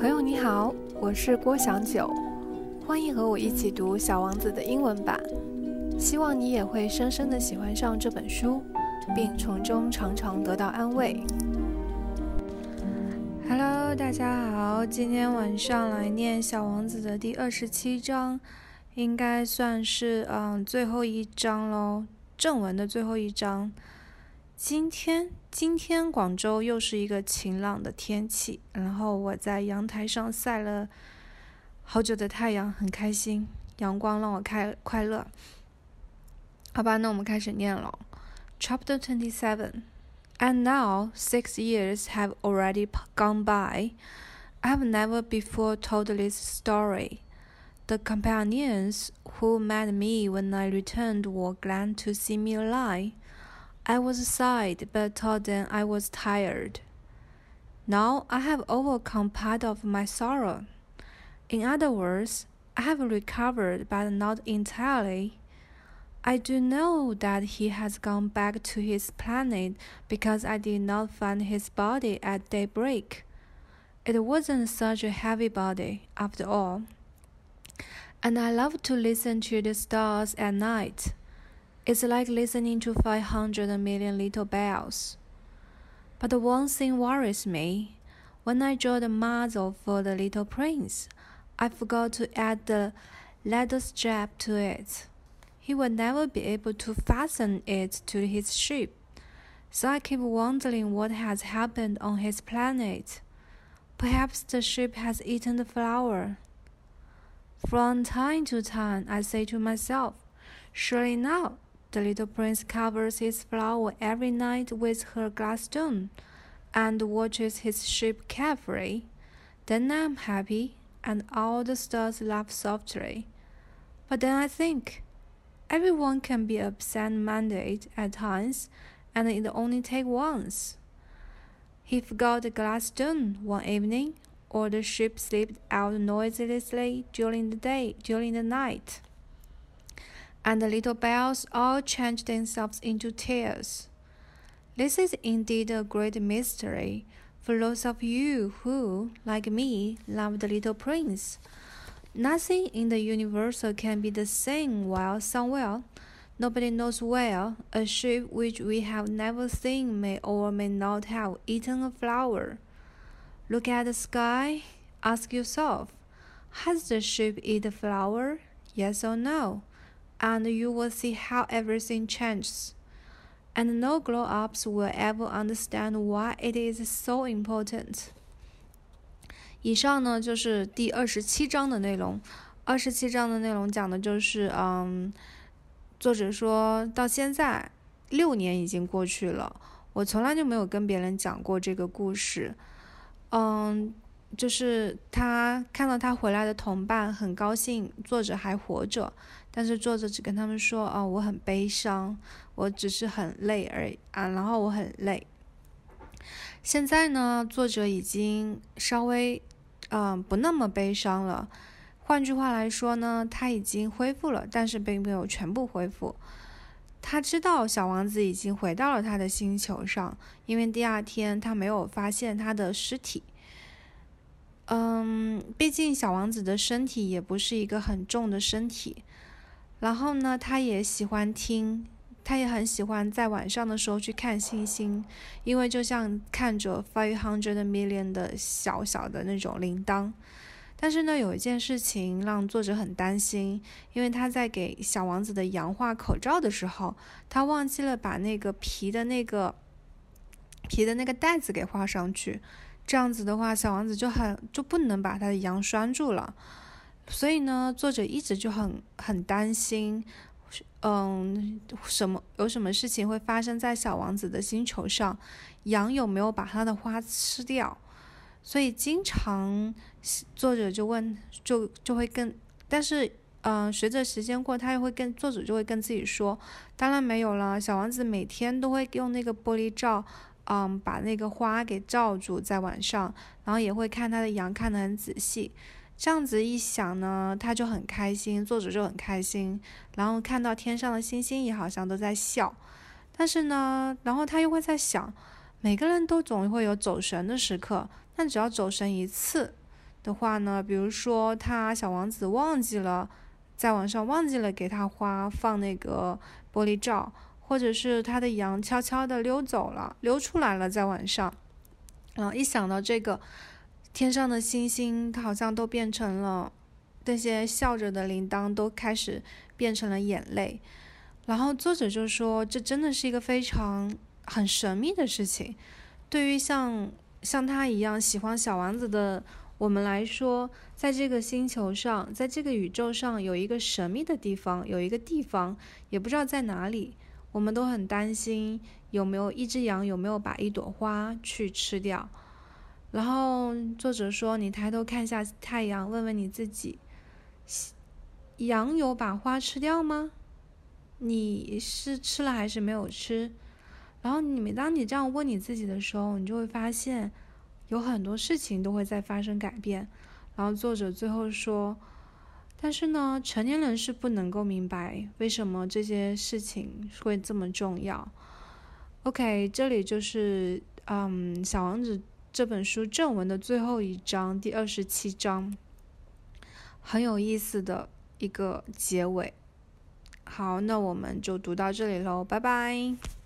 朋友你好，我是郭祥九，欢迎和我一起读《小王子》的英文版。希望你也会深深的喜欢上这本书，并从中常常得到安慰。Hello，大家好，今天晚上来念《小王子》的第二十七章，应该算是嗯最后一章喽，正文的最后一章。今天，今天广州又是一个晴朗的天气，然后我在阳台上晒了好久的太阳，很开心，阳光让我开快乐。好吧，那我们开始念了。Chapter Twenty Seven. And now six years have already gone by. I have never before told this story. The companions who met me when I returned were glad to see me alive. I was sad, but told them I was tired. Now I have overcome part of my sorrow. In other words, I have recovered, but not entirely. I do know that he has gone back to his planet because I did not find his body at daybreak. It wasn't such a heavy body, after all. And I love to listen to the stars at night. It's like listening to 500 million little bells. But the one thing worries me. When I draw the muzzle for the little prince, I forgot to add the leather strap to it. He will never be able to fasten it to his ship. So I keep wondering what has happened on his planet. Perhaps the ship has eaten the flower. From time to time, I say to myself, surely not. The little prince covers his flower every night with her glass stone and watches his ship carefully. Then I'm happy, and all the stars laugh softly. But then I think, everyone can be absent-minded at times, and it only takes once. He forgot the glass stone one evening, or the ship slipped out noiselessly during the day, during the night and the little bells all changed themselves into tears. This is indeed a great mystery for those of you who, like me, love the little prince. Nothing in the universe can be the same while somewhere. Nobody knows where a ship which we have never seen may or may not have eaten a flower. Look at the sky. Ask yourself, has the ship eaten a flower? Yes or no? And you will see how everything changes. And no grow ups will ever understand why it is so important. 以上呢就是第二十七章的内容。二十七章的内容讲的就是，嗯，作者说到现在六年已经过去了，我从来就没有跟别人讲过这个故事。嗯，就是他看到他回来的同伴很高兴，作者还活着。但是作者只跟他们说：“哦，我很悲伤，我只是很累而已啊。”然后我很累。现在呢，作者已经稍微嗯不那么悲伤了。换句话来说呢，他已经恢复了，但是并没有全部恢复。他知道小王子已经回到了他的星球上，因为第二天他没有发现他的尸体。嗯，毕竟小王子的身体也不是一个很重的身体。然后呢，他也喜欢听，他也很喜欢在晚上的时候去看星星，因为就像看着 five hundred million 的小小的那种铃铛。但是呢，有一件事情让作者很担心，因为他在给小王子的羊画口罩的时候，他忘记了把那个皮的那个皮的那个带子给画上去，这样子的话，小王子就很就不能把他的羊拴住了。所以呢，作者一直就很很担心，嗯，什么有什么事情会发生在小王子的星球上，羊有没有把他的花吃掉？所以经常作者就问，就就会跟，但是嗯，随着时间过，他又会跟作者就会跟自己说，当然没有了。小王子每天都会用那个玻璃罩，嗯，把那个花给罩住在晚上，然后也会看他的羊，看得很仔细。这样子一想呢，他就很开心，作者就很开心，然后看到天上的星星也好像都在笑。但是呢，然后他又会在想，每个人都总会有走神的时刻，但只要走神一次，的话呢，比如说他小王子忘记了在晚上忘记了给他花放那个玻璃罩，或者是他的羊悄悄的溜走了，溜出来了在晚上，然后一想到这个，天上的星星好像都变成了那些笑着的铃铛都开始变成了眼泪，然后作者就说这真的是一个非常很神秘的事情，对于像像他一样喜欢小王子的。我们来说，在这个星球上，在这个宇宙上，有一个神秘的地方，有一个地方，也不知道在哪里。我们都很担心，有没有一只羊有没有把一朵花去吃掉。然后作者说：“你抬头看一下太阳，问问你自己，羊有把花吃掉吗？你是吃了还是没有吃？然后你每当你这样问你自己的时候，你就会发现。”有很多事情都会在发生改变，然后作者最后说：“但是呢，成年人是不能够明白为什么这些事情会这么重要。” OK，这里就是嗯《小王子》这本书正文的最后一章，第二十七章，很有意思的一个结尾。好，那我们就读到这里喽，拜拜。